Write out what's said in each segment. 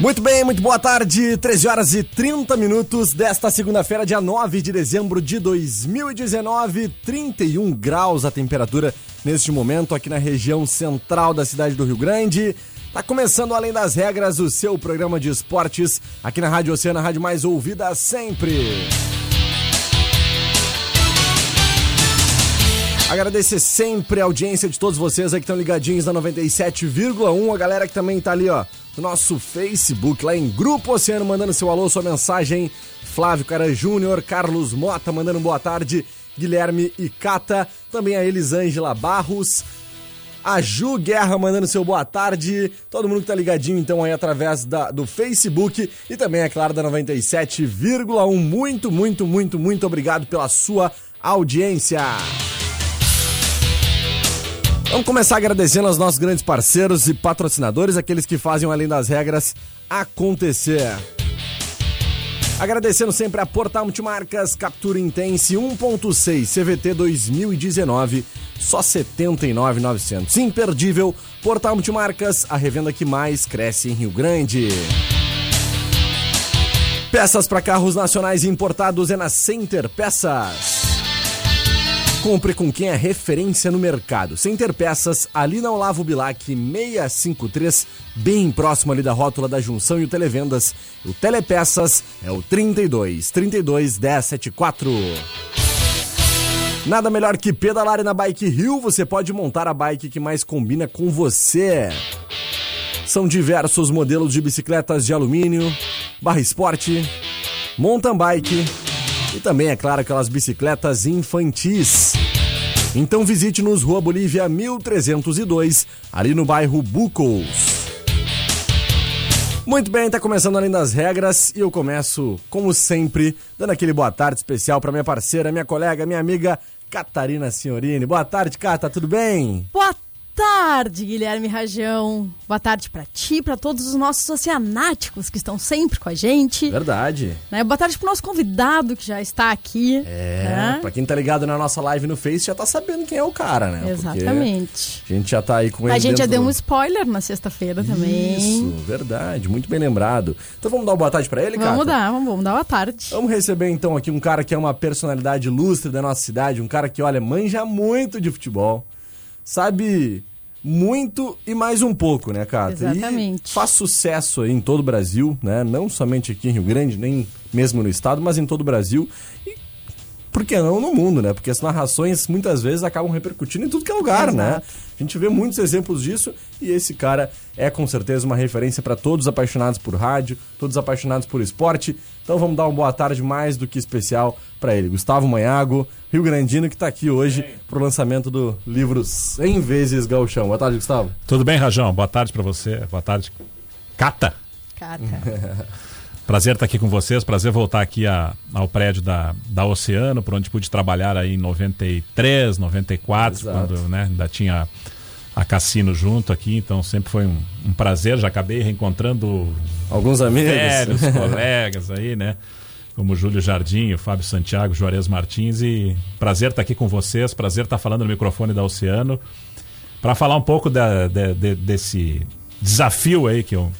Muito bem, muito boa tarde. 13 horas e 30 minutos desta segunda-feira, dia 9 de dezembro de 2019. 31 graus a temperatura neste momento aqui na região central da cidade do Rio Grande. Tá começando Além das Regras, o seu programa de esportes aqui na Rádio Oceana, a rádio mais ouvida sempre. Agradecer sempre a audiência de todos vocês aí que estão ligadinhos na 97,1. A galera que também tá ali, ó, no nosso Facebook, lá em Grupo Oceano, mandando seu alô, sua mensagem. Flávio Cara Júnior, Carlos Mota mandando boa tarde, Guilherme e Cata, também a Elisângela Barros, a Ju Guerra mandando seu boa tarde, todo mundo que tá ligadinho então aí através da, do Facebook e também, é claro, da 97,1. Muito, muito, muito, muito obrigado pela sua audiência. Vamos começar agradecendo aos nossos grandes parceiros e patrocinadores, aqueles que fazem Além das Regras acontecer. Agradecendo sempre a Portal Multimarcas Captura Intense 1.6 CVT 2019, só 79,900. Imperdível, Portal Multimarcas, a revenda que mais cresce em Rio Grande. Peças para carros nacionais importados é na Center Peças. Compre com quem é referência no mercado. Center Peças, ali na Olavo Bilac 653, bem próximo ali da rótula da junção e o Televendas. O Telepeças é o 32 32 1074. Nada melhor que pedalar na Bike Rio, você pode montar a bike que mais combina com você. São diversos modelos de bicicletas de alumínio, barra esporte, mountain bike e também, é claro, aquelas bicicletas infantis. Então visite-nos Rua Bolívia 1302, ali no bairro Bucos. Muito bem, tá começando além das regras e eu começo, como sempre, dando aquele boa tarde especial para minha parceira, minha colega, minha amiga Catarina Senhorini. Boa tarde, Cata, tudo bem? Boa tarde, Guilherme Rajão. Boa tarde para ti, para todos os nossos oceanáticos que estão sempre com a gente. Verdade. Né? Boa tarde pro nosso convidado que já está aqui. É, né? pra quem tá ligado na nossa live no Face já tá sabendo quem é o cara, né? Exatamente. Porque a gente já tá aí com ele A gente já deu um spoiler na sexta-feira também. Isso, verdade, muito bem lembrado. Então vamos dar uma boa tarde pra ele, cara? Vamos dar, vamos, vamos dar boa tarde. Vamos receber então aqui um cara que é uma personalidade ilustre da nossa cidade, um cara que, olha, manja muito de futebol, sabe muito e mais um pouco, né, cara? Exatamente. E faz sucesso aí em todo o Brasil, né? Não somente aqui em Rio Grande, nem mesmo no estado, mas em todo o Brasil. E por que não no mundo, né? Porque as narrações muitas vezes acabam repercutindo em tudo que é lugar, né? Exato. A gente vê muitos exemplos disso e esse cara é com certeza uma referência para todos os apaixonados por rádio, todos os apaixonados por esporte. Então vamos dar uma boa tarde mais do que especial para ele. Gustavo Manhago, Rio Grandino, que está aqui hoje pro lançamento do livro 100 vezes Gauchão. Boa tarde, Gustavo. Tudo bem, Rajão? Boa tarde pra você. Boa tarde. Cata. Cata. Prazer estar aqui com vocês. Prazer voltar aqui a- ao prédio da, da Oceano, por onde pude trabalhar aí em 93, 94, Exato. quando né, ainda tinha a Cassino junto aqui. Então sempre foi um, um prazer. Já acabei reencontrando Alguns amigos. velhos colegas aí, né? Como Júlio Jardim, o Fábio Santiago, Juarez Martins. E prazer estar aqui com vocês. Prazer estar falando no microfone da Oceano. Para falar um pouco da- de- de- desse desafio aí que eu,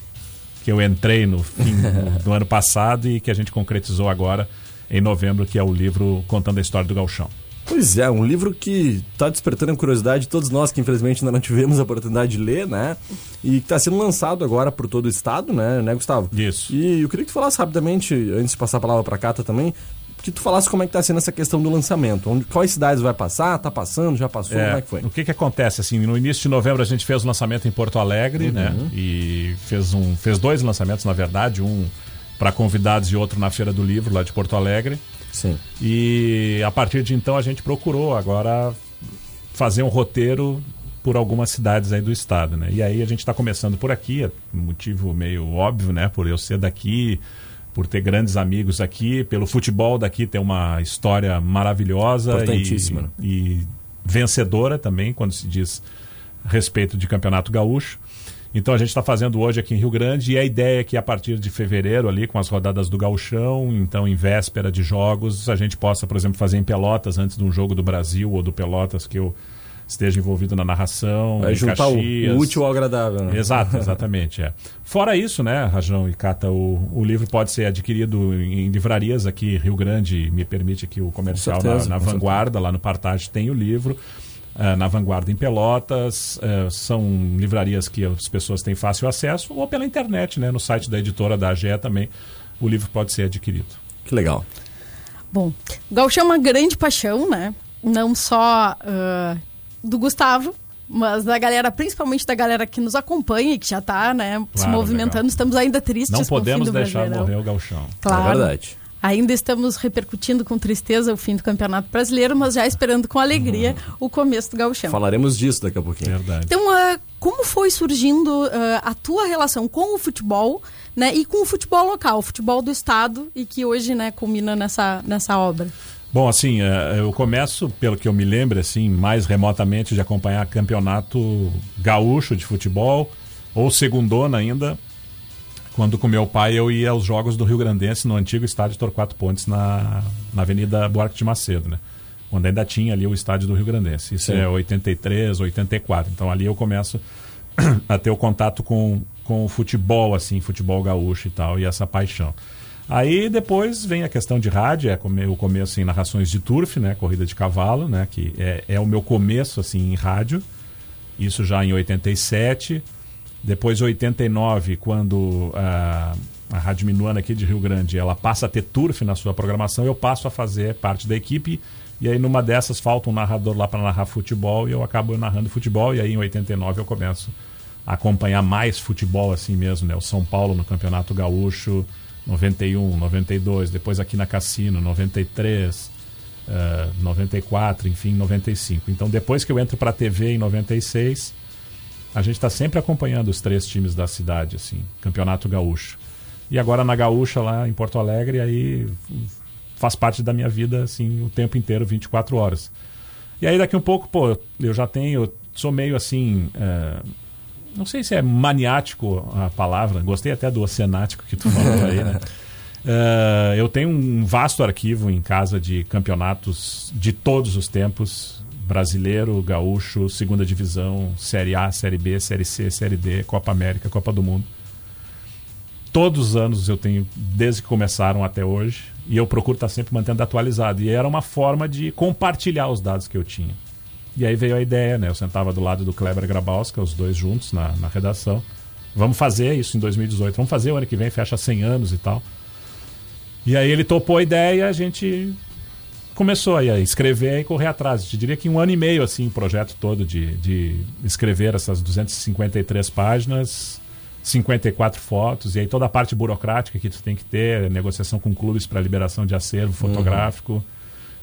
que eu entrei no fim do, do ano passado e que a gente concretizou agora em novembro, que é o livro Contando a História do Galchão. Pois é, um livro que está despertando a curiosidade de todos nós que infelizmente ainda não tivemos a oportunidade de ler, né? E que está sendo lançado agora por todo o estado, né, né, Gustavo? Isso. E eu queria que tu falasse rapidamente, antes de passar a palavra para a Cata também, que tu falasse como é que tá sendo essa questão do lançamento. Onde, quais cidades vai passar? Tá passando? Já passou? É, como é que foi? O que que acontece? Assim, no início de novembro a gente fez o lançamento em Porto Alegre, né? E fez, um, fez dois lançamentos, na verdade, um para convidados e outro na Feira do Livro, lá de Porto Alegre. Sim. E a partir de então a gente procurou agora fazer um roteiro por algumas cidades aí do estado, né? E aí a gente está começando por aqui, é um motivo meio óbvio, né? Por eu ser daqui, por ter grandes amigos aqui, pelo futebol daqui ter uma história maravilhosa Importantíssima, né? e, e vencedora também quando se diz respeito de campeonato gaúcho. Então a gente está fazendo hoje aqui em Rio Grande e a ideia é que a partir de fevereiro ali com as rodadas do gauchão, então em véspera de jogos, a gente possa, por exemplo, fazer em Pelotas antes de um jogo do Brasil ou do Pelotas que eu esteja envolvido na narração, Vai juntar Caxias. o útil ao agradável, né? Exato, exatamente. É. Fora isso, né, Rajão e Cata, o, o livro pode ser adquirido em, livrarias aqui Rio Grande, me permite aqui o comercial Com certeza, na, na Vanguarda, lá no Partage tem o livro. Eh, na Vanguarda em Pelotas, eh, são livrarias que as pessoas têm fácil acesso, ou pela internet, né, no site da editora da AGE também, o livro pode ser adquirido. Que legal. Bom, o Gaúcho é uma grande paixão, né? Não só ah, do Gustavo, mas da galera, principalmente da galera que nos acompanha e que já tá, né, se Claro, movimentando. legal. Estamos ainda tristes Não com o fim podemos do deixar morrer o gauchão. Claro. É verdade. Ainda estamos repercutindo com tristeza o fim do Campeonato Brasileiro, mas já esperando com alegria o começo do Gauchão. Falaremos disso daqui a pouquinho. Verdade. Então, ah, como foi surgindo ah, a tua relação com o futebol, né, e com o futebol local, o futebol do estado e que hoje, né, culmina nessa nessa obra? Bom, assim, eh, eu começo, pelo que eu me lembro, assim, mais remotamente de acompanhar campeonato gaúcho de futebol, ou segundona ainda, quando com meu pai eu ia aos jogos do Rio Grandense no antigo estádio Torquato Pontes, na, na Avenida Buarque de Macedo, né? Quando ainda tinha ali o estádio do Rio Grandense. Isso Sim. é 83, 84. Então ali eu começo a ter o contato com, com o futebol, assim, futebol gaúcho e tal, e essa paixão. Aí depois vem a questão de rádio, é o começo em narrações de turf, né, corrida de cavalo, né, que é, é o meu começo assim em rádio. Isso já em 87. Depois 89, quando a, a Rádio Minuana aqui de Rio Grande, ela passa a ter turf na sua programação, eu passo a fazer parte da equipe. E aí numa dessas falta um narrador lá para narrar futebol e eu acabo narrando futebol e aí em 89 eu começo a acompanhar mais futebol assim mesmo, né? O São Paulo no Campeonato Gaúcho, 91, 92, depois aqui na Cassino, 93, eh, 94, enfim, 95. Então depois que eu entro para a TV em 96, a gente está sempre acompanhando os três times da cidade, assim, Campeonato Gaúcho. E agora na Gaúcha, lá em Porto Alegre, aí faz parte da minha vida, assim, o tempo inteiro, 24 horas. E aí daqui um pouco, pô, eu já tenho, sou meio assim, é, não sei se é maniático a palavra, gostei até do oceanático que tu falou aí, né? É, eu tenho um vasto arquivo em casa de campeonatos de todos os tempos, brasileiro, gaúcho, segunda divisão, série A, série B, série C, série D, Copa América, Copa do Mundo. Todos os anos eu tenho, desde que começaram até hoje, e eu procuro estar sempre mantendo atualizado. E era uma forma de compartilhar os dados que eu tinha. E aí veio a ideia, né? Eu sentava do lado do Kleber Grabowska, os dois juntos na, na redação. Vamos fazer isso em 2018. Vamos fazer o ano que vem, fecha 100 anos e tal. E aí ele topou a ideia e a gente começou aí a escrever e correr atrás. Eu te diria que um ano e meio, assim, o projeto todo de, de escrever essas 253 páginas, 54 fotos, e aí toda a parte burocrática que tu tem que ter, negociação com clubes para liberação de acervo fotográfico,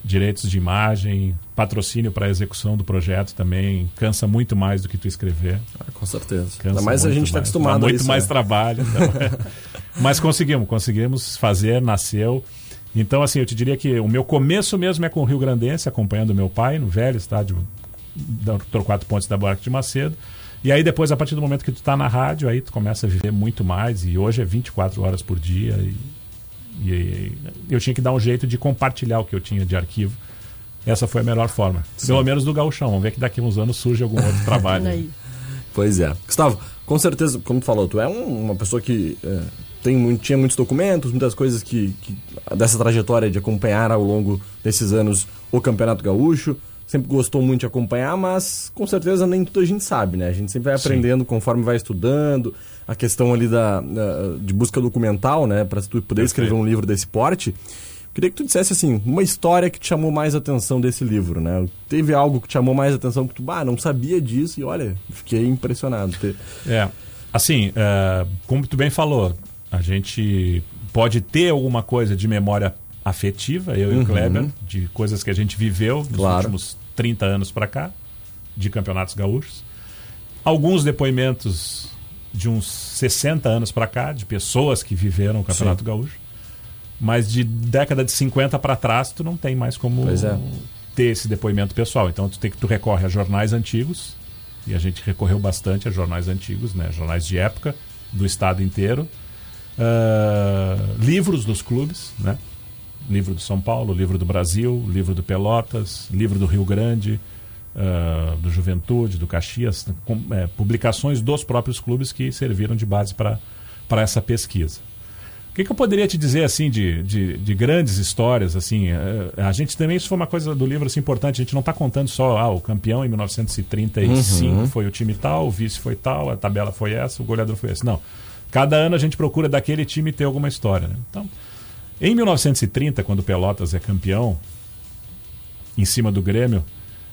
direitos de imagem, patrocínio para a execução do projeto também, cansa muito mais do que tu escrever. Ah, com certeza. Cansa Ainda mais a gente está acostumado Dá a muito isso. mais né? trabalho. então, é. Mas conseguimos, conseguimos fazer, nasceu. Então, assim, eu te diria que o meu começo mesmo é com o Rio Grandense, acompanhando meu pai no velho estádio da Torquato Pontes da Buarque de Macedo. E aí depois, a partir do momento que tu tá na rádio, aí tu começa a viver muito mais. E hoje é 24 horas por dia. E, e eu tinha que dar um jeito de compartilhar o que eu tinha de arquivo. Essa foi a melhor forma. Pelo menos do gauchão. Vamos ver que daqui a uns anos surge algum outro trabalho. Aí. Pois é. Gustavo, com certeza, como tu falou, tu é um- uma pessoa que é, tem muito, tinha muitos documentos, muitas coisas que, que- dessa trajetória de acompanhar ao longo desses anos o Campeonato Gaúcho. Sempre gostou muito de acompanhar, mas com certeza nem tudo a gente sabe, né? A gente sempre vai Sim. aprendendo conforme vai estudando. A questão ali da, da- de busca documental, né? Para tu poder escrever um livro desse porte. Queria que tu dissesse assim, uma história que te chamou mais atenção desse livro, né? Teve algo que te chamou mais atenção que tu, ah, não sabia disso e olha, fiquei impressionado. É, assim, é, como tu bem falou, a gente pode ter alguma coisa de memória afetiva, eu uhum. e o uhum. Kleber, de coisas que a gente viveu nos claro. últimos 30 anos para cá, de campeonatos gaúchos. Alguns depoimentos de uns 60 anos para cá, de pessoas que viveram o Campeonato Sim. Gaúcho. Mas de década de 50 para trás, tu não tem mais como é. ter esse depoimento pessoal. Então tu tem que tu recorre a jornais antigos, e a gente recorreu bastante a jornais antigos, né? jornais de época do estado inteiro. Uh, livros dos clubes, né? Livro do São Paulo, livro do Brasil, livro do Pelotas, livro do Rio Grande, uh, do Juventude, do Caxias, com, é, publicações dos próprios clubes que serviram de base para essa pesquisa. O que, que, eu poderia te dizer assim de, de, de grandes histórias assim? Uh, a gente também isso foi uma coisa do livro assim importante. A gente não está contando só ah, o campeão em 1935 uhum. foi o time tal, o vice foi tal, a tabela foi essa, o goleador foi esse. Não. Cada ano a gente procura daquele time ter alguma história. Né? Então, em 1930, quando o Pelotas é campeão, em cima do Grêmio,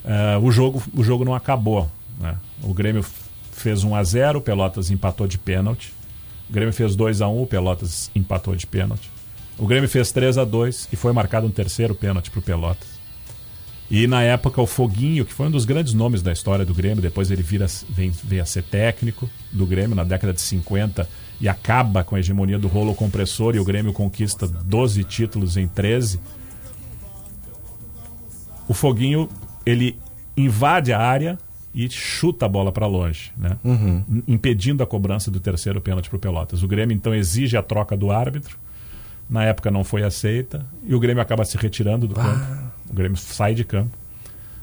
uh, o, jogo, o jogo não acabou. Né? O Grêmio fez 1 a 0 o Pelotas empatou de pênalti. O Grêmio fez 2 a 1 o Pelotas empatou de pênalti. O Grêmio fez 3 a 2 e foi marcado um terceiro pênalti para o Pelotas. E na época o Foguinho, que foi um dos grandes nomes da história do Grêmio, depois ele vira, vem, vem a ser técnico do Grêmio na década de 50 e acaba com a hegemonia do rolo compressor e o Grêmio conquista 12 títulos em 13. O Foguinho, ele invade a área e chuta a bola para longe, né? Uhum. impedindo a cobrança do terceiro pênalti para o Pelotas. O Grêmio então exige a troca do árbitro. Na época não foi aceita e o Grêmio acaba se retirando do ah. campo. O Grêmio sai de campo.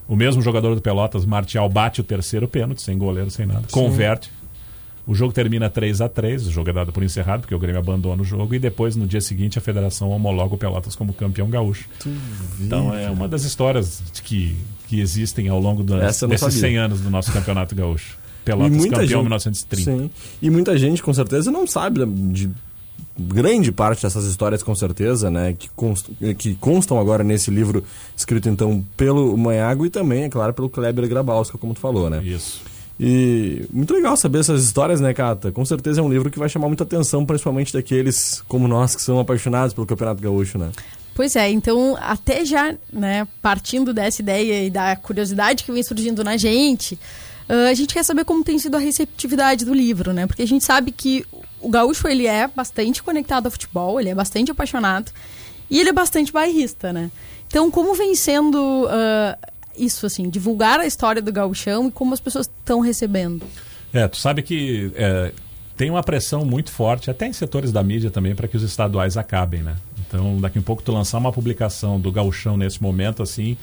O mesmo jogador do Pelotas, Martial, bate o terceiro pênalti, sem goleiro, sem nada. Sim. Converte. O jogo termina 3 a 3 o jogo é dado por encerrado, porque o Grêmio abandona o jogo, e depois, no dia seguinte, a federação homologa o Pelotas como campeão gaúcho. Então é uma das histórias que, que existem ao longo desses sabia. 100 anos do nosso campeonato gaúcho. Pelotas campeão gente, em 1930. Sim. E muita gente, com certeza, não sabe de grande parte dessas histórias, com certeza, né? Que, const, que constam agora nesse livro escrito, então, pelo Manhago e também, é claro, pelo Kleber Grabowska, como tu falou, né? Isso. E muito legal saber essas histórias, né, Cata? Com certeza é um livro que vai chamar muita atenção, principalmente daqueles como nós que são apaixonados pelo Campeonato Gaúcho, né? Pois é, então até já, né, partindo dessa ideia e da curiosidade que vem surgindo na gente, uh, a gente quer saber como tem sido a receptividade do livro, né? Porque a gente sabe que o gaúcho ele é bastante conectado ao futebol, ele é bastante apaixonado e ele é bastante bairrista, né? Então, como vem sendo uh, isso, assim, divulgar a história do gauchão e como as pessoas estão recebendo? É, tu sabe que é, tem uma pressão muito forte, até em setores da mídia também, para que os estaduais acabem, né? Então, daqui a um pouco tu lançar uma publicação do gauchão nesse momento, assim,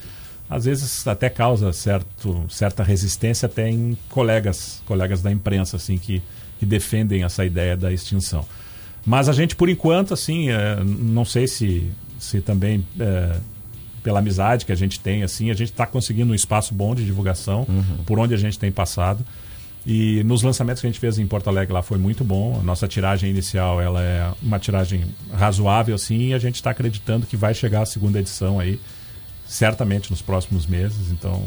às vezes até causa certo, certa resistência até em colegas, colegas da imprensa, assim, que, que defendem essa ideia da extinção. Mas a gente, por enquanto, assim, é, não sei se, se também é, pela amizade que a gente tem, assim, a gente está conseguindo um espaço bom de divulgação uhum. por onde a gente tem passado. E nos lançamentos que a gente fez em Porto Alegre lá foi muito bom. A nossa tiragem inicial ela é uma tiragem razoável, assim, e a gente está acreditando que vai chegar a segunda edição aí, certamente nos próximos meses. Então,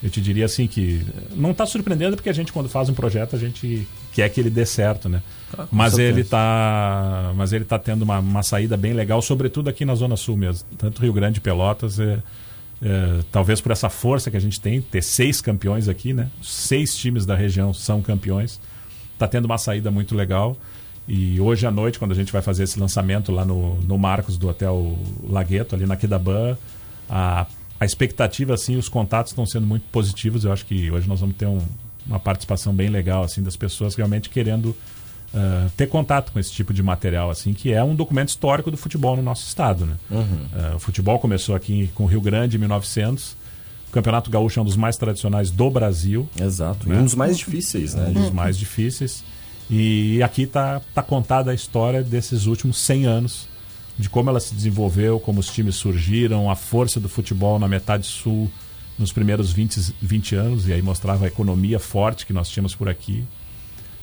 eu te diria assim que não está surpreendendo porque a gente quando faz um projeto a gente quer que ele dê certo, né? Ah, mas certeza. ele tá, mas ele tá tendo uma, uma saída bem legal, sobretudo aqui na zona sul mesmo, tanto Rio Grande, Pelotas, é, é, talvez por essa força que a gente tem, ter seis campeões aqui, né? Seis times da região são campeões. Tá tendo uma saída muito legal. E hoje à noite, quando a gente vai fazer esse lançamento lá no, no Marcos do Hotel Lagueto, ali na Quidabã, a, a expectativa, assim, os contatos estão sendo muito positivos. Eu acho que hoje nós vamos ter um, uma participação bem legal, assim, das pessoas realmente querendo uh, ter contato com esse tipo de material, assim, que é um documento histórico do futebol no nosso estado. Né? Uhum. Uh, o futebol começou aqui com o Rio Grande em 1900. O Campeonato Gaúcho é um dos mais tradicionais do Brasil. Exato. Né? E um dos mais difíceis, né? Um dos mais difíceis. E aqui está tá contada a história desses últimos 100 anos, de como ela se desenvolveu, como os times surgiram, a força do futebol na metade sul nos primeiros 20, 20 anos, e aí mostrava a economia forte que nós tínhamos por aqui.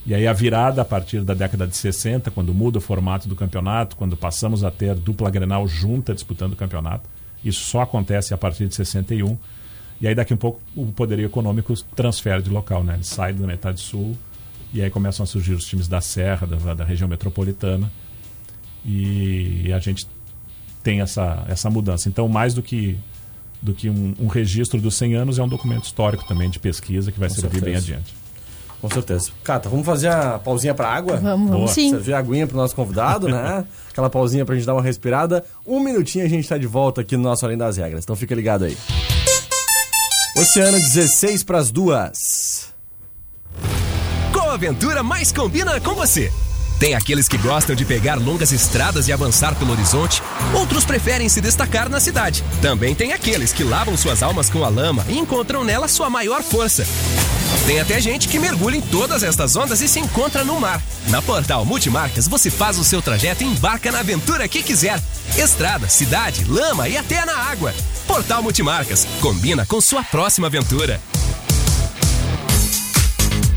E aí a virada a partir da década de 60, quando muda o formato do campeonato, quando passamos a ter dupla Grenal junta disputando o campeonato. Isso só acontece a partir de 61. E aí daqui um pouco o poderio econômico transfere de local, né? Ele sai da metade sul e aí começam a surgir os times da Serra, da, da região metropolitana. E, e a gente tem essa, essa mudança. Então, mais do que do que um, um registro dos 100 anos, é um documento histórico também de pesquisa que vai Com servir certeza. bem adiante. Com certeza. Cata, vamos fazer a pausinha pra água? Vamos, Boa. vamos sim. Servir a aguinha pro nosso convidado, né? Aquela pausinha pra gente dar uma respirada. Um minutinho a gente tá de volta aqui no nosso Além das Regras. Então fica ligado aí. Oceano 16 pras duas. Qual aventura mais combina com você? Tem aqueles que gostam de pegar longas estradas e avançar pelo horizonte, outros preferem se destacar na cidade. Também tem aqueles que lavam suas almas com a lama e encontram nela sua maior força. Tem até gente que mergulha em todas estas ondas e se encontra no mar. Na Portal Multimarcas você faz o seu trajeto e embarca na aventura que quiser. Estrada, cidade, lama e até na água. Portal Multimarcas combina com sua próxima aventura.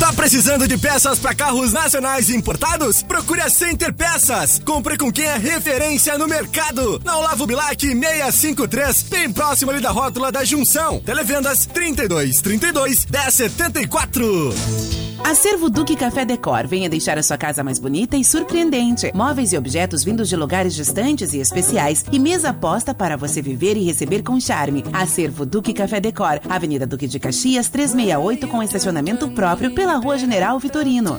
Tá precisando de peças para carros nacionais importados? Procure a Center Peças. Compre com quem é referência no mercado. Na Olavo Bilac 653, bem próximo ali da rótula da Junção. Televendas 32 32 1074. Acervo Duque Café Decor. Venha deixar a sua casa mais bonita e surpreendente. Móveis e objetos vindos de lugares distantes e especiais e mesa posta para você viver e receber com charme. Acervo Duque Café Decor. Avenida Duque de Caxias, 368 com estacionamento próprio pela Rua General Vitorino.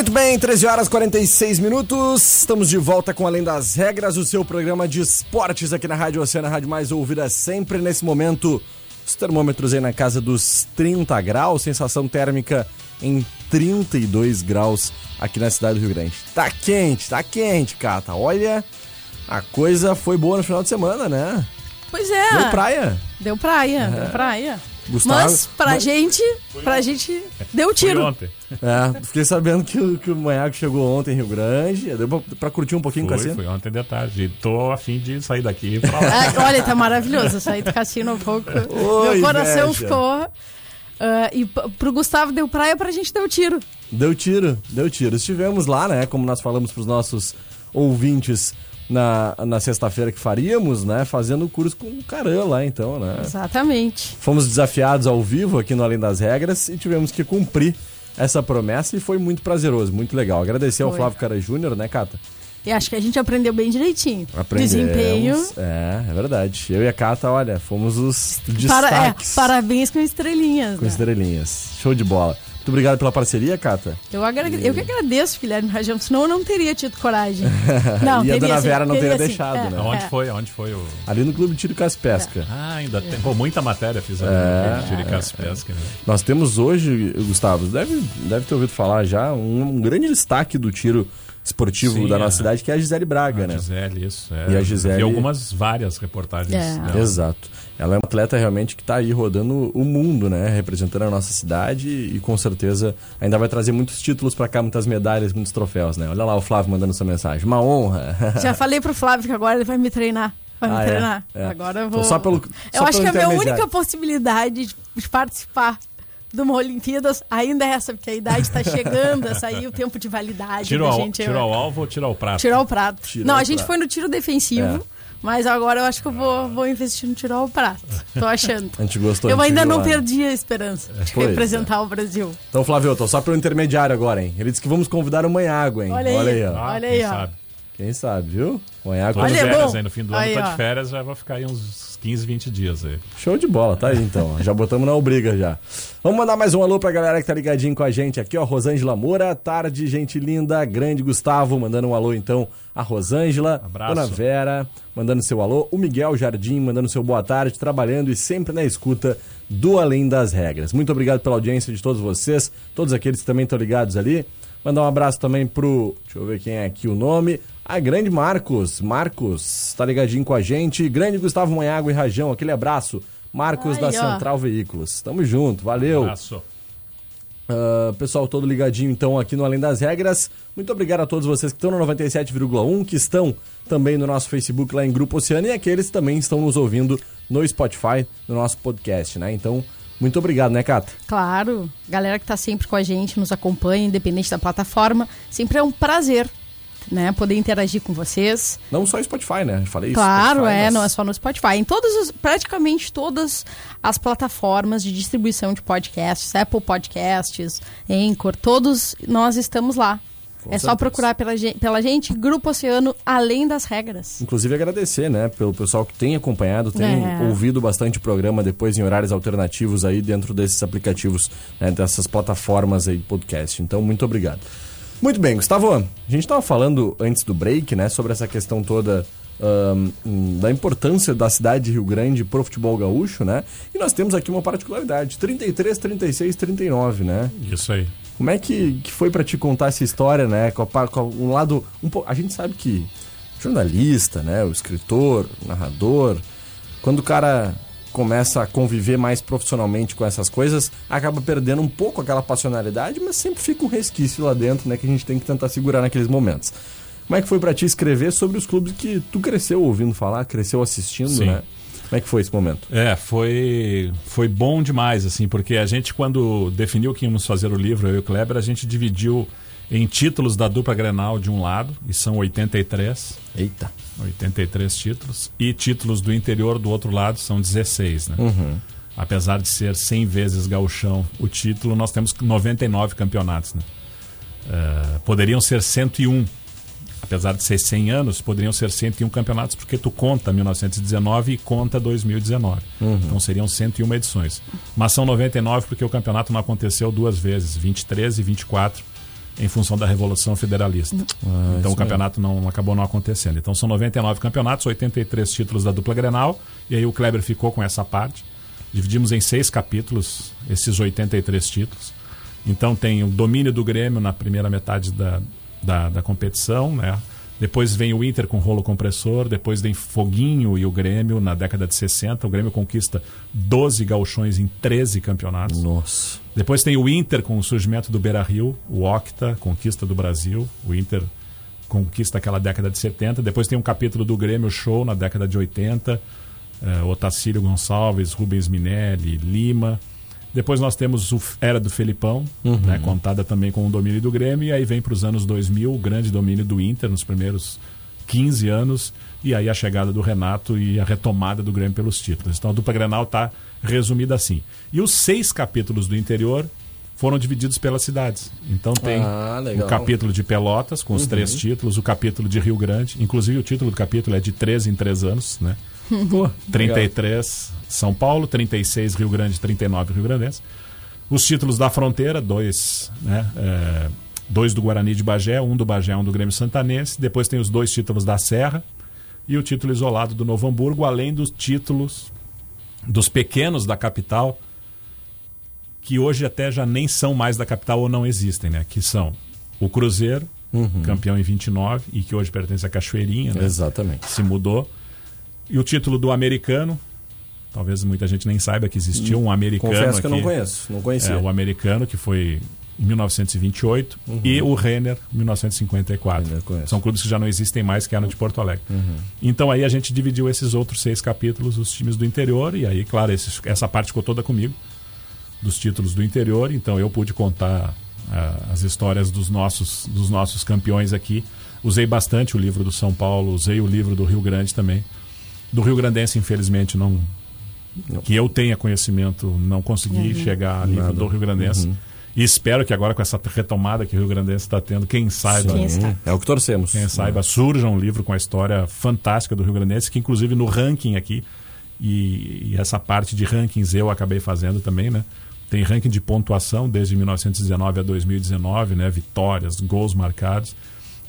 Muito bem, 13 horas e 46 minutos. Estamos de volta com Além das Regras, o seu programa de esportes aqui na Rádio Oceana, a rádio mais ouvida sempre nesse momento. Os termômetros aí na casa dos 30 graus, sensação térmica em 32 graus aqui na cidade do Rio Grande. Tá quente, tá quente, Cata. Olha, a coisa foi boa no final de semana, né? Pois é. Deu praia. Deu praia, deu praia. Gustavo- Mas pra Mas- gente, pra gente, deu Foi tiro. ontem. É, fiquei sabendo que, o- que o Manhaco chegou ontem em Rio Grande. Deu pra, pra curtir um pouquinho com a Foi, cena. foi ontem de tarde. E tô a fim de sair daqui pra lá. Ah, olha, tá maravilhoso. Eu saí do cassino um pouco. Oi, Meu coração inveja. ficou. ah, e pro Gustavo deu praia, pra gente deu tiro. Deu tiro, deu tiro. Estivemos lá, né? Como nós falamos pros nossos ouvintes na, na sexta-feira que faríamos, né? Fazendo o curso com o Caran lá, então, né? Exatamente. Fomos desafiados ao vivo aqui no Além das Regras e tivemos que cumprir essa promessa e foi muito prazeroso, muito legal. Agradecer ao Foi. Flávio Cara Júnior, né, Cata? E acho que a gente aprendeu bem direitinho. Aprendemos. Desempenho. É, é verdade. Eu e a Cata, olha, fomos os Para, é, destaques parabéns com estrelinhas. com né? estrelinhas. Show de bola. Muito obrigado pela parceria, Cata. Eu, agrade... eu que agradeço, Guilherme Rajão, senão eu não teria tido coragem. Não, E a teria dona sim, Vera não teria sim. deixado, É, né? Onde é. foi? Onde foi o. Ali no Clube Tiro Cas Pesca. Ah, ainda tem. Pô, muita matéria fiz ali É, no Tiricas Pesca. Né? Nós temos hoje, Gustavo, deve, deve ter ouvido falar já, um, um grande destaque do tiro esportivo Sim, da é. nossa cidade, que é a Gisele Braga, A né? Gisele, isso. É. E a Gisele- Vi algumas, várias reportagens. É. dela. Exato. Ela é uma atleta realmente que está aí rodando o mundo, né? Representando a nossa cidade e com certeza ainda vai trazer muitos títulos para cá, muitas medalhas, muitos troféus, né? Olha lá o Flávio mandando sua mensagem. Uma honra. Já falei pro Flávio que agora ele vai me treinar. Vai me Ah, é? treinar. É. Agora eu Então, vou. só pelo- eu só acho pelo que a minha única possibilidade de de participar de uma Olimpíadas ainda é essa, porque a idade está chegando, essa aí, o tempo de validade Tiro da gente. tiro ao alvo ou tiro ao prato? Tirar o prato. Tirar não, o a gente prato. foi no tiro defensivo, Mas agora eu acho que eu vou, vou investir no tiro ao prato. Tô achando. A gente gostou. Eu gente ainda não lá, perdi a esperança de Pois é. representar o Brasil. Então, Flávio, eu tô só pelo intermediário agora, hein? Ele disse que vamos convidar o Manhago, hein? Olha aí. ó. Ah, Olha quem aí, ó. sabe? Quem sabe, viu? Manhago. Tô de Olha, é férias bom. aí, no fim do ano Aí, ó. de férias, já vou ficar aí uns 15, 20 dias aí. Show de bola, tá aí então. Já botamos na obriga já. Vamos mandar mais um alô pra galera que tá ligadinho com a gente aqui, ó. Rosângela Moura, tarde, gente linda. Grande Gustavo, mandando um alô então. A Rosângela, Abraço. Dona Vera, mandando seu alô. O Miguel Jardim, mandando seu boa tarde, trabalhando e sempre na escuta do Além das Regras. Muito obrigado pela audiência de todos vocês, todos aqueles que também estão ligados ali. Mandar um abraço também pro. Deixa eu ver quem é aqui o nome. A grande Marcos. Marcos, tá ligadinho com a gente. Grande Gustavo Manhago e Rajão, aquele abraço. Marcos Aí, da ó. Central Veículos. Tamo junto, valeu. Abraço. Ah, pessoal todo ligadinho então aqui no Além das Regras. Muito obrigado a todos vocês que estão no 97,1, que estão também no nosso Facebook lá em Grupo Oceano e aqueles que também estão nos ouvindo no Spotify, no nosso podcast, né? Então, muito obrigado, né, Cata? Claro, galera que tá sempre com a gente, nos acompanha, independente da plataforma. Sempre é um prazer, né? Poder interagir com vocês. Não só Spotify, né? Falei isso. Claro, é, mas- não é só no Spotify. Em todas as, praticamente todas as plataformas de distribuição de podcasts, Apple Podcasts, Anchor, todos nós estamos lá. Com é só certeza. procurar pela gente, pela gente, Grupo Oceano, além das regras. Inclusive agradecer, né, pelo pessoal que tem acompanhado, tem É. ouvido bastante o programa depois em horários alternativos aí dentro desses aplicativos, né, dessas plataformas aí de podcast. Então, muito obrigado. Muito bem, Gustavo, a gente estava falando antes do break, né, sobre essa questão toda hum, da importância da cidade de Rio Grande pro futebol gaúcho, né? E nós temos aqui uma particularidade, 33, 36, 39, né? Isso aí. Como é que, que foi pra te contar essa história, né? Com, a com um lado. Um, a gente sabe que jornalista, né? O escritor, o narrador, quando o cara começa a conviver mais profissionalmente com essas coisas, acaba perdendo um pouco aquela passionalidade, mas sempre fica um resquício lá dentro, né? Que a gente tem que tentar segurar naqueles momentos. Como é que foi pra ti escrever sobre os clubes que tu cresceu ouvindo falar, cresceu assistindo, Sim. né? Como é que foi esse momento? É, foi, foi bom demais, assim, porque a gente, quando definiu que íamos fazer o livro, eu e o Kleber, a gente dividiu em títulos da dupla Grenal de um lado, e são 83, Eita. 83 títulos, e títulos do interior do outro lado são 16, né? Apesar de ser 100 vezes gauchão o título, nós temos 99 campeonatos, né? Eh, poderiam ser 101, apesar de ser 100 anos, poderiam ser 101 campeonatos, porque tu conta 1919 e conta 2019. Então seriam 101 edições. Mas são 99 porque o campeonato não aconteceu duas vezes, 23 e 24, em função da Revolução Federalista. então o campeonato não acabou não acontecendo. Então são 99 campeonatos, 83 títulos da dupla Grenal, e aí o Kleber ficou com essa parte. Dividimos em seis capítulos esses 83 títulos. Então tem o domínio do Grêmio na primeira metade da, da, da competição, né? Depois vem o Inter com rolo compressor, depois vem Foguinho e o Grêmio na década de 60. O Grêmio conquista 12 gauchões em 13 campeonatos. Nossa. Depois tem o Inter com o surgimento do Beira Rio, o Octa, conquista do Brasil. O Inter conquista aquela década de 70. Depois tem um capítulo do Grêmio Show na década de 80. Eh, Otacílio Gonçalves, Rubens Minelli, Lima. Depois nós temos o Era do Felipão, né, contada também com o domínio do Grêmio. E aí vem para os anos 2000 o grande domínio do Inter nos primeiros 15 anos. E aí a chegada do Renato e a retomada do Grêmio pelos títulos. Então a dupla Grenal está resumida assim. E os seis capítulos do interior foram divididos pelas cidades. Então tem Ah, o capítulo de Pelotas, com os três títulos, o capítulo de Rio Grande. Inclusive o título do capítulo é de 13 em 3 anos, né? Pô, 33 São Paulo, 36 Rio Grande, 39 Rio Grandense. Os títulos da fronteira, dois, né? é, dois do Guarani de Bagé, um do Bagé, um do Grêmio Santanense. Depois tem os dois títulos da Serra e o título isolado do Novo Hamburgo, além dos títulos dos pequenos da capital, que hoje até já nem são mais da capital ou não existem, né? Que são o Cruzeiro, campeão em 29 e que hoje pertence à Cachoeirinha, né? Exatamente. se mudou. E o título do americano, talvez muita gente nem saiba que existiu um americano Confesso que eu não conheço, não conhecia. É, o americano, que foi em 1928, e o Renner, 1954. Renner. São clubes que já não existem mais, que eram de Porto Alegre. Então aí a gente dividiu esses outros seis capítulos, os times do interior, e aí, claro, esses- essa parte ficou toda comigo, dos títulos do interior, então eu pude contar ah, as histórias dos nossos, dos nossos campeões aqui. Usei bastante o livro do São Paulo, usei o livro do Rio Grande também. Do Rio Grandense, infelizmente, não. Que eu tenha conhecimento, não consegui chegar a nível Nada. do Rio Grandense. Uhum. E espero que agora, com essa retomada que o Rio Grandense está tendo, quem saiba. Quem sabe. É o que torcemos. Quem saiba, surja um livro com a história fantástica do Rio Grandense, que inclusive no ranking aqui, e, e essa parte de rankings eu acabei fazendo também, né? Tem ranking de pontuação desde 1919 a 2019, né? Vitórias, gols marcados.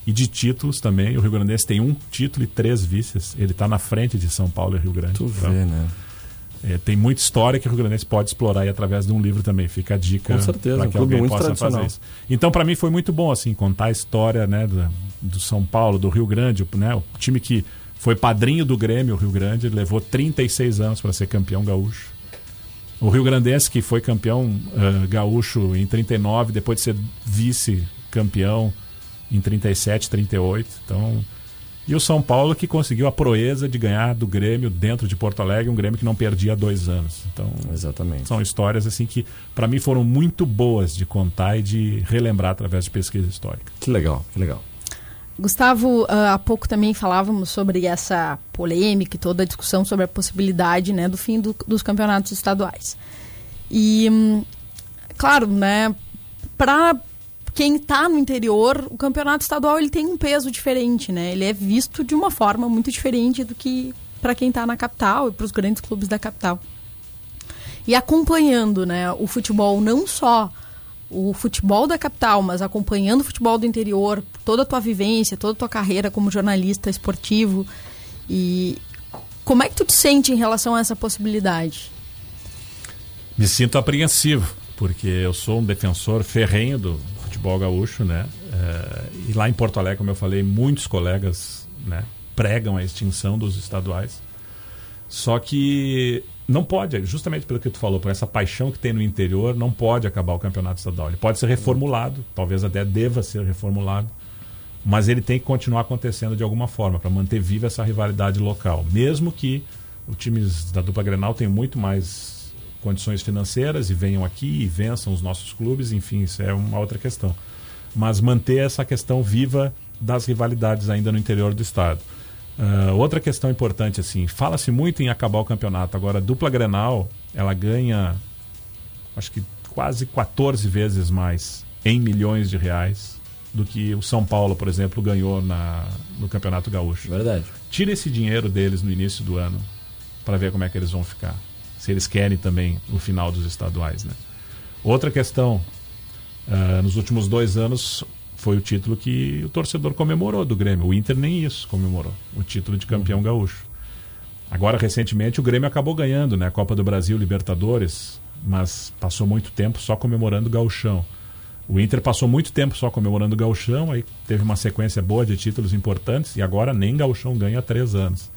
E de títulos também, o Rio Grandense tem um título e três vices. Ele está na frente de São Paulo e Rio Grande. Tu Então, vê, né? é, tem muita história que o Rio Grandense pode explorar aí através de um livro também. Fica a dica para um que clube alguém possa fazer isso. Então, para mim, foi muito bom assim contar a história né, do, do São Paulo, do Rio Grande, né, o time que foi padrinho do Grêmio, o Rio Grande, levou 36 anos para ser campeão gaúcho. O Rio Grandense, que foi campeão ah, gaúcho em 39, depois de ser vice-campeão em 37, 38. Então, e o São Paulo que conseguiu a proeza de ganhar do Grêmio dentro de Porto Alegre, um Grêmio que não perdia há dois anos. Então, Exatamente. são histórias assim que para mim foram muito boas de contar e de relembrar através de pesquisa histórica. Que legal, que legal. Gustavo, ah, há pouco também falávamos sobre essa polêmica e toda a discussão sobre a possibilidade né, do fim do- dos campeonatos estaduais. E, hum, claro, né, para quem está no interior, o campeonato estadual ele tem um peso diferente, né? Ele é visto de uma forma muito diferente do que para quem está na capital e para os grandes clubes da capital. E acompanhando né, o futebol, não só o futebol da capital, mas acompanhando o futebol do interior, toda a tua vivência, toda a tua carreira como jornalista esportivo. E como é que tu te sente em relação a essa possibilidade? Me sinto apreensivo, porque eu sou um defensor ferrenho do futebol gaúcho, né? Eh, e lá em Porto Alegre, como eu falei, muitos colegas né, pregam a extinção dos estaduais. Só que não pode, justamente pelo que tu falou, por essa paixão que tem no interior, não pode acabar o campeonato estadual. Ele pode ser reformulado, talvez até deva ser reformulado, mas ele tem que continuar acontecendo de alguma forma para manter viva essa rivalidade local, mesmo que os times da dupla Grenal tenham muito mais condições financeiras e venham aqui e vençam os nossos clubes, enfim, isso é uma outra questão. Mas manter essa questão viva das rivalidades ainda no interior do estado. Ah, outra questão importante, assim, fala-se muito em acabar o campeonato. Agora, a dupla Grenal, ela ganha, acho que quase 14 vezes mais em milhões de reais do que o São Paulo, por exemplo, ganhou na, no Campeonato Gaúcho. Verdade. Tira esse dinheiro deles no início do ano para ver como é que eles vão ficar. Se eles querem também o final dos estaduais, né? Outra questão, ah, nos últimos dois anos foi o título que o torcedor comemorou do Grêmio. O Inter nem isso comemorou, o título de campeão gaúcho. Agora, recentemente, o Grêmio acabou ganhando né, a Copa do Brasil, Libertadores, mas passou muito tempo só comemorando o gauchão. O Inter passou muito tempo só comemorando o gauchão, aí teve uma sequência boa de títulos importantes e agora nem gauchão ganha há três anos.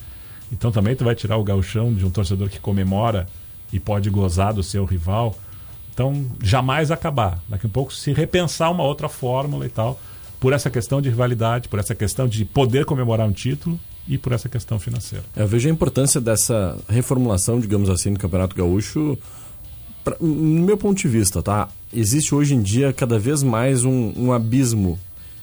Então também tu vai tirar o gauchão de um torcedor que comemora e pode gozar do seu rival. Então, jamais acabar. Daqui a pouco se repensar uma outra fórmula e tal, por essa questão de rivalidade, por essa questão de poder comemorar um título e por essa questão financeira. Eu vejo a importância dessa reformulação, digamos assim, do Campeonato Gaúcho, pra- no meu ponto de vista, tá? Existe hoje em dia cada vez mais um, um abismo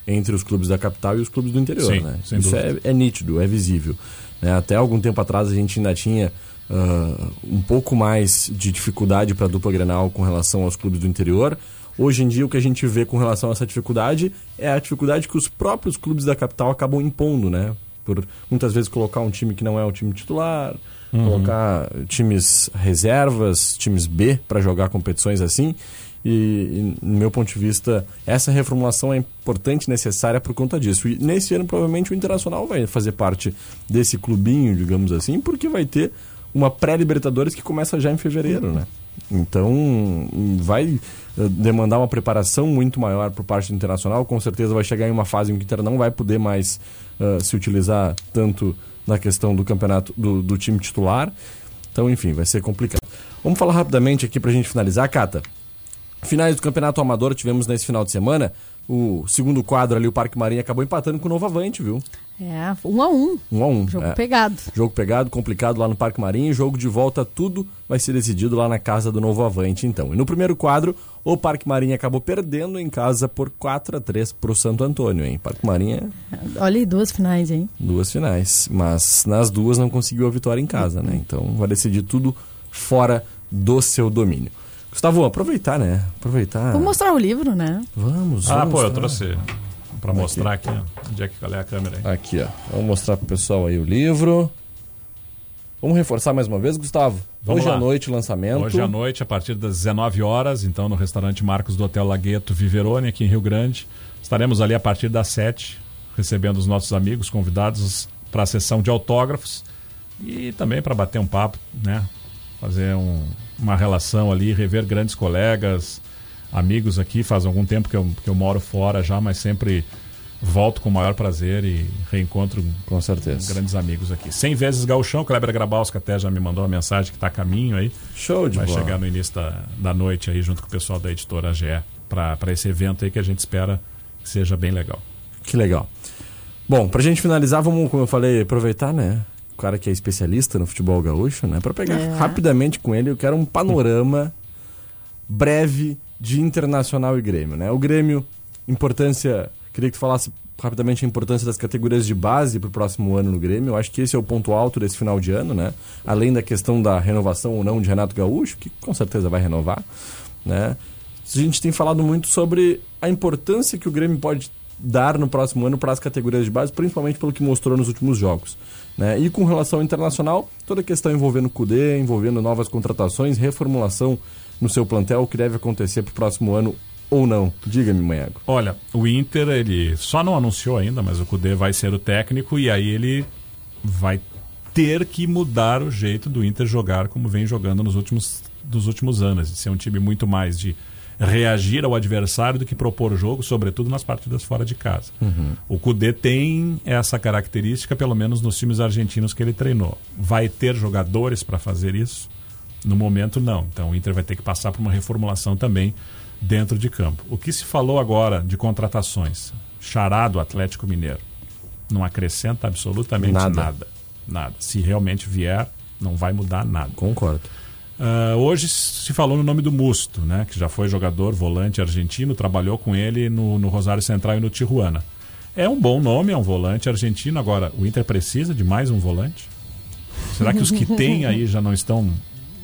entre os clubes da capital e os clubes do interior, Sim, né? Isso é, é nítido, é visível. né? Até algum tempo atrás a gente ainda tinha ah, um pouco mais de dificuldade para a dupla Grenal com relação aos clubes do interior. Hoje em dia o que a gente vê com relação a essa dificuldade é a dificuldade que os próprios clubes da capital acabam impondo, né? Por muitas vezes colocar um time que não é o time titular, colocar times reservas, times B para jogar competições assim. E, e, no meu ponto de vista, essa reformulação é importante necessária por conta disso. E nesse ano, provavelmente, o Internacional vai fazer parte desse clubinho, digamos assim, porque vai ter uma pré-Libertadores que começa já em fevereiro, né? Então, vai eh, demandar uma preparação muito maior por parte do Internacional. Com certeza vai chegar em uma fase em que o Inter não vai poder mais eh, se utilizar tanto na questão do campeonato, do, do time titular. Então, enfim, vai ser complicado. Vamos falar rapidamente aqui pra gente finalizar, Cata. Finais do Campeonato Amador tivemos nesse final de semana. O segundo quadro ali, o Parque Marinha, acabou empatando com o Novo Avante, viu? É, um a um. Um a um. Jogo é. pegado. Jogo pegado, complicado lá no Parque Marinho. Jogo de volta, tudo vai ser decidido lá na casa do Novo Avante, então. E no primeiro quadro, o Parque Marinho acabou perdendo em casa por 4 a 3 pro Santo Antônio, hein? Parque Marinha, Olha aí, duas finais, hein? duas finais. Mas nas duas não conseguiu a vitória em casa, né? Então vai decidir tudo fora do seu domínio. Gustavo, aproveitar, né? Aproveitar. Vamos mostrar o livro, né? Vamos, Ah, vamos pô, eu mostrar. trouxe pra mostrar aqui, ó. Onde é que qual é a câmera aí? Aqui, ó. Vamos mostrar pro pessoal aí o livro. Vamos reforçar mais uma vez, Gustavo? Vamos Hoje lá. à noite o lançamento. Hoje à noite, a partir das 19 horas, então, no restaurante Marcos do Hotel Lagueto Viverone, aqui em Rio Grande. Estaremos ali a partir das 7, recebendo os nossos amigos convidados para a sessão de autógrafos e também para bater um papo, né? Fazer um- uma relação ali, rever grandes colegas, amigos aqui. Faz algum tempo que eu, que eu moro fora já, mas sempre volto com o maior prazer e reencontro Com certeza. grandes amigos aqui. 100 vezes Gauchão, Kleber Grabowska até já me mandou uma mensagem que está a caminho aí. Show de Vai bola. chegar no início da, da noite aí, junto com o pessoal da editora GE, para esse evento aí que a gente espera que seja bem legal. Que legal. Bom, pra gente finalizar, vamos, como eu falei, aproveitar, né? O cara que é especialista no futebol gaúcho, né? Pra pegar É. rapidamente com ele, eu quero um panorama breve de Internacional e Grêmio, né? O Grêmio, importância... Queria que tu falasse rapidamente a importância das categorias de base pro próximo ano no Grêmio. Eu acho que esse é o ponto alto desse final de ano, né? Além da questão da renovação ou não de Renato Gaúcho, que com certeza vai renovar, né? A gente tem falado muito sobre a importância que o Grêmio pode dar no próximo ano para as categorias de base, principalmente pelo que mostrou nos últimos jogos. Né? E com relação internacional, toda a questão envolvendo o Cudê, envolvendo novas contratações, reformulação no seu plantel, o que deve acontecer para o próximo ano ou não. Diga-me, Manhago. Olha, o Inter, ele só não anunciou ainda, mas o Cudê vai ser o técnico e aí ele vai ter que mudar o jeito do Inter jogar como vem jogando nos últimos, dos últimos anos. De ser um time muito mais de reagir ao adversário do que propor jogo, sobretudo nas partidas fora de casa. O Cudê tem essa característica, pelo menos nos times argentinos que ele treinou. Vai ter jogadores para fazer isso? No momento, não. Então o Inter vai ter que passar por uma reformulação também dentro de campo. O que se falou agora de contratações? Charado Atlético Mineiro. Não acrescenta absolutamente Nada. nada. Nada. Se realmente vier, não vai mudar nada. Concordo. Ah, hoje se falou no nome do Musto, né? Que já foi jogador, volante argentino, trabalhou com ele no, no Rosário Central e no Tijuana. É um bom nome, é um volante argentino. Agora, o Inter precisa de mais um volante? Será que os que tem aí já não estão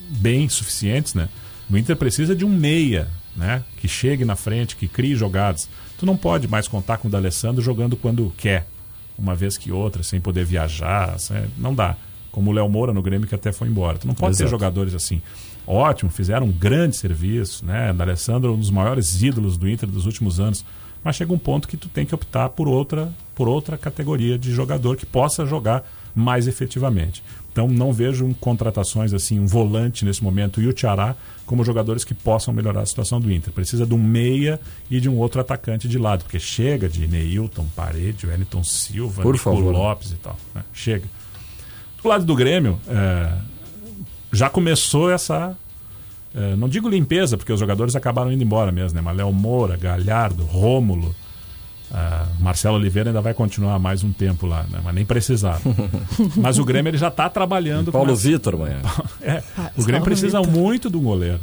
bem suficientes, né? O Inter precisa de um meia, né? Que chegue na frente, que crie jogadas. Tu não pode mais contar com o D'Alessandro jogando quando quer, uma vez que outra, sem poder viajar, sem- não dá. Como o Léo Moura no Grêmio que até foi embora. Tu não pode ter Exato. jogadores assim. Ótimo, fizeram um grande serviço, né? D'Alessandro, um dos maiores ídolos do Inter dos últimos anos. Mas chega um ponto que tu tem que optar por outra, por outra categoria de jogador que possa jogar mais efetivamente. Então não vejo contratações assim, um volante nesse momento e o Tiará como jogadores que possam melhorar a situação do Inter. Precisa de um meia e de um outro atacante de lado, porque chega de Neilton, Parede, Wellington Silva, Por Nico favor. Lopes e tal. né? Chega. Do lado do Grêmio, é, já começou essa. é, não digo limpeza, porque os jogadores acabaram indo embora mesmo, né? Mas Léo Moura, Galhardo, Rômulo, ah, Marcelo Oliveira ainda vai continuar mais um tempo lá, né? Mas nem precisava. Mas o Grêmio ele já está trabalhando Paulo com essa- Vitor, Manhago. é, Ah, o Grêmio Paulo precisa Vitor. muito de um goleiro.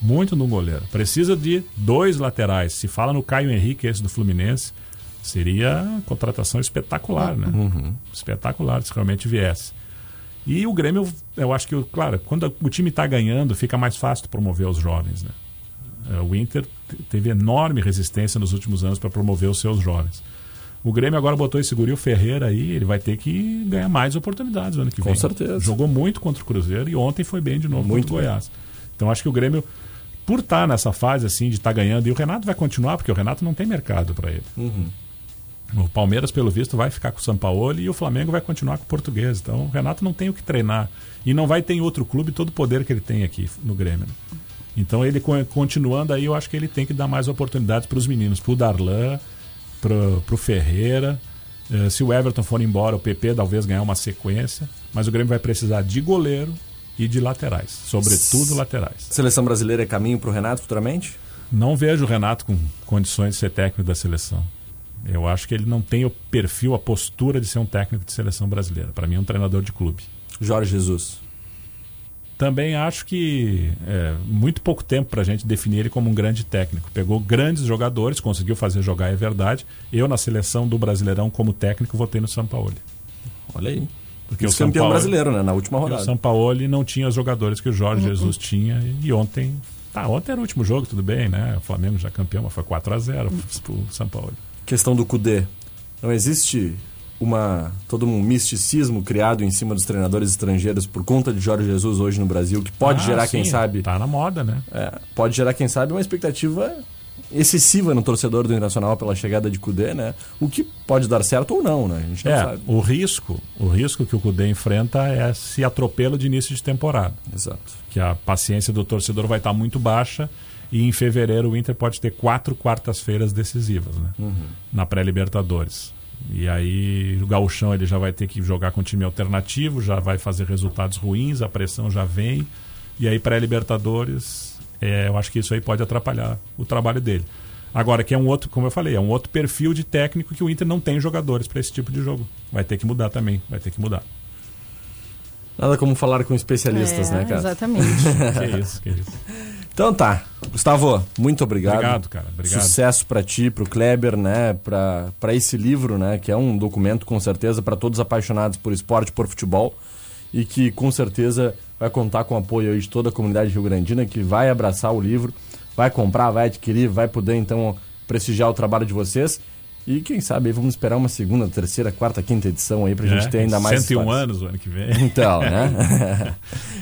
Muito de um goleiro. Precisa de dois laterais. Se fala no Caio Henrique, esse do Fluminense, seria contratação espetacular, né? Espetacular se realmente viesse. E o Grêmio, eu acho que, claro, quando o time está ganhando, fica mais fácil promover os jovens, né? É, O Inter teve enorme resistência nos últimos anos para promover os seus jovens. O Grêmio agora botou esse guri o Ferreira aí, ele vai ter que ganhar mais oportunidades no ano que Com vem. certeza. Jogou muito contra o Cruzeiro e ontem foi bem de novo Muito contra o Goiás. Então acho que o Grêmio, por estar nessa fase assim de estar ganhando, e o Renato vai continuar, porque o Renato não tem mercado para ele. O Palmeiras, pelo visto, vai ficar com o São Paulo e o Flamengo vai continuar com o Português. Então o Renato não tem o que treinar. E não vai ter em outro clube todo o poder que ele tem aqui no Grêmio. né? Então ele co- continuando aí, eu acho que ele tem que dar mais oportunidades para os meninos, para o Darlan, para o Ferreira. Eh, se o Everton for embora, o PP talvez ganhar uma sequência. Mas o Grêmio vai precisar de goleiro e de laterais. Sobretudo laterais. Seleção brasileira é caminho pro Renato futuramente? não vejo o Renato com condições de ser técnico da seleção. Eu acho que ele não tem o perfil, a postura de ser um técnico de seleção brasileira. Para mim, é um treinador de clube. Jorge Jesus. Também acho que é muito pouco tempo para a gente definir ele como um grande técnico. Pegou grandes jogadores, conseguiu fazer jogar, é verdade. Eu, na seleção do Brasileirão, como técnico, votei no São Paulo. Olha aí. Porque o Campeão Sampaoli- brasileiro, né? Na última o rodada. São Paulo não tinha os jogadores que o Jorge Jesus tinha. E ontem. Tá, ontem era o último jogo, tudo bem, né? O Flamengo já campeão, mas foi 4x0 pro São Paulo. Questão do Cudê. Não existe uma todo um misticismo criado em cima dos treinadores estrangeiros por conta de Jorge Jesus hoje no Brasil que pode Ah, gerar, quem sim, sabe, Tá na moda, né? é, pode gerar, quem sabe, uma expectativa excessiva no torcedor do Internacional pela chegada de Cudê, né? O que pode dar certo ou não, né? A gente não É, sabe. o risco, o risco que o Cudê enfrenta é esse atropelo de início de temporada. Exato. Que a paciência do torcedor vai estar muito baixa e em fevereiro o Inter pode ter quatro quartas-feiras decisivas, né? Uhum. Na pré-Libertadores. E aí o gauchão ele já vai ter que jogar com time alternativo, já vai fazer resultados ruins, a pressão já vem. E aí pré-Libertadores, é, eu acho que isso aí pode atrapalhar o trabalho dele. Agora, que é um outro, como eu falei, é um outro perfil de técnico que o Inter não tem jogadores para esse tipo de jogo. Vai ter que mudar também, vai ter que mudar. Nada como falar com especialistas, É, né, cara? Exatamente. que isso, que isso. Então tá. Gustavo, muito obrigado. Obrigado, cara. Obrigado. Sucesso pra ti, pro Kleber, né, Pra pra esse livro, né, que é um documento com certeza pra todos apaixonados por esporte, por futebol e que com certeza vai contar com o apoio de toda a comunidade rio-grandina que vai abraçar o livro, vai comprar, vai adquirir, vai poder então prestigiar o trabalho de vocês. E quem sabe vamos esperar uma segunda, terceira, quarta, quinta edição aí pra gente É, ter ainda mais 101 histórias. anos o ano que vem. Então, né?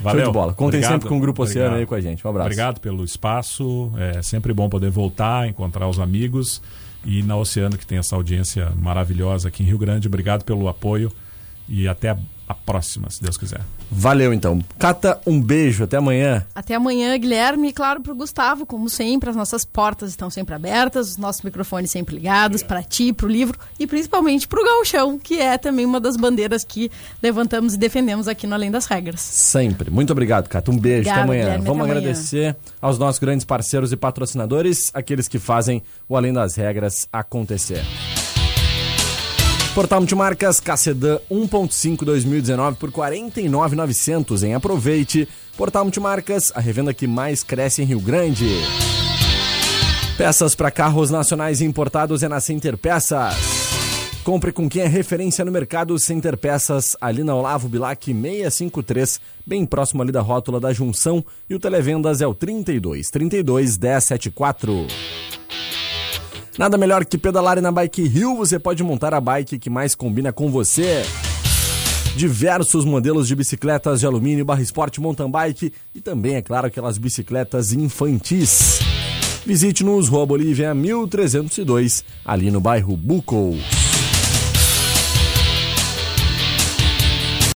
Valeu. Show de bola. Contem Obrigado. sempre com o Grupo Oceano Obrigado. aí com a gente. Um abraço. Obrigado pelo espaço. É sempre bom poder voltar, encontrar os amigos. E na Oceano, que tem essa audiência maravilhosa aqui em Rio Grande. Obrigado pelo apoio. E até a, a próxima, se Deus quiser. Valeu então. Cata, um beijo. Até amanhã. Até amanhã, Guilherme, e claro, pro Gustavo, como sempre, as nossas portas estão sempre abertas, os nossos microfones sempre ligados, para ti, pro livro e principalmente pro gauchão, que é também uma das bandeiras que levantamos e defendemos aqui no Além das Regras. Sempre. Muito obrigado, Cata. Um beijo. Obrigada, até amanhã. Guilherme, Vamos até amanhã. agradecer aos nossos grandes parceiros e patrocinadores, aqueles que fazem o Além das Regras acontecer. Portal Multimarcas Cacedan 1.5 2019 por 49,900 em aproveite. Portal Multimarcas, a revenda que mais cresce em Rio Grande. Peças para carros nacionais importados é na Center Peças. Compre com quem é referência no mercado Center Peças, ali na Olavo Bilac 653, bem próximo ali da rótula da Junção. E o Televendas é o 32 32 1074. Nada melhor que pedalar na Bike Rio, você pode montar a bike que mais combina com você. Diversos modelos de bicicletas de alumínio, barra esporte, mountain bike e também, é claro, aquelas bicicletas infantis. Visite-nos, Rua Bolívia 1302, ali no bairro Bucos.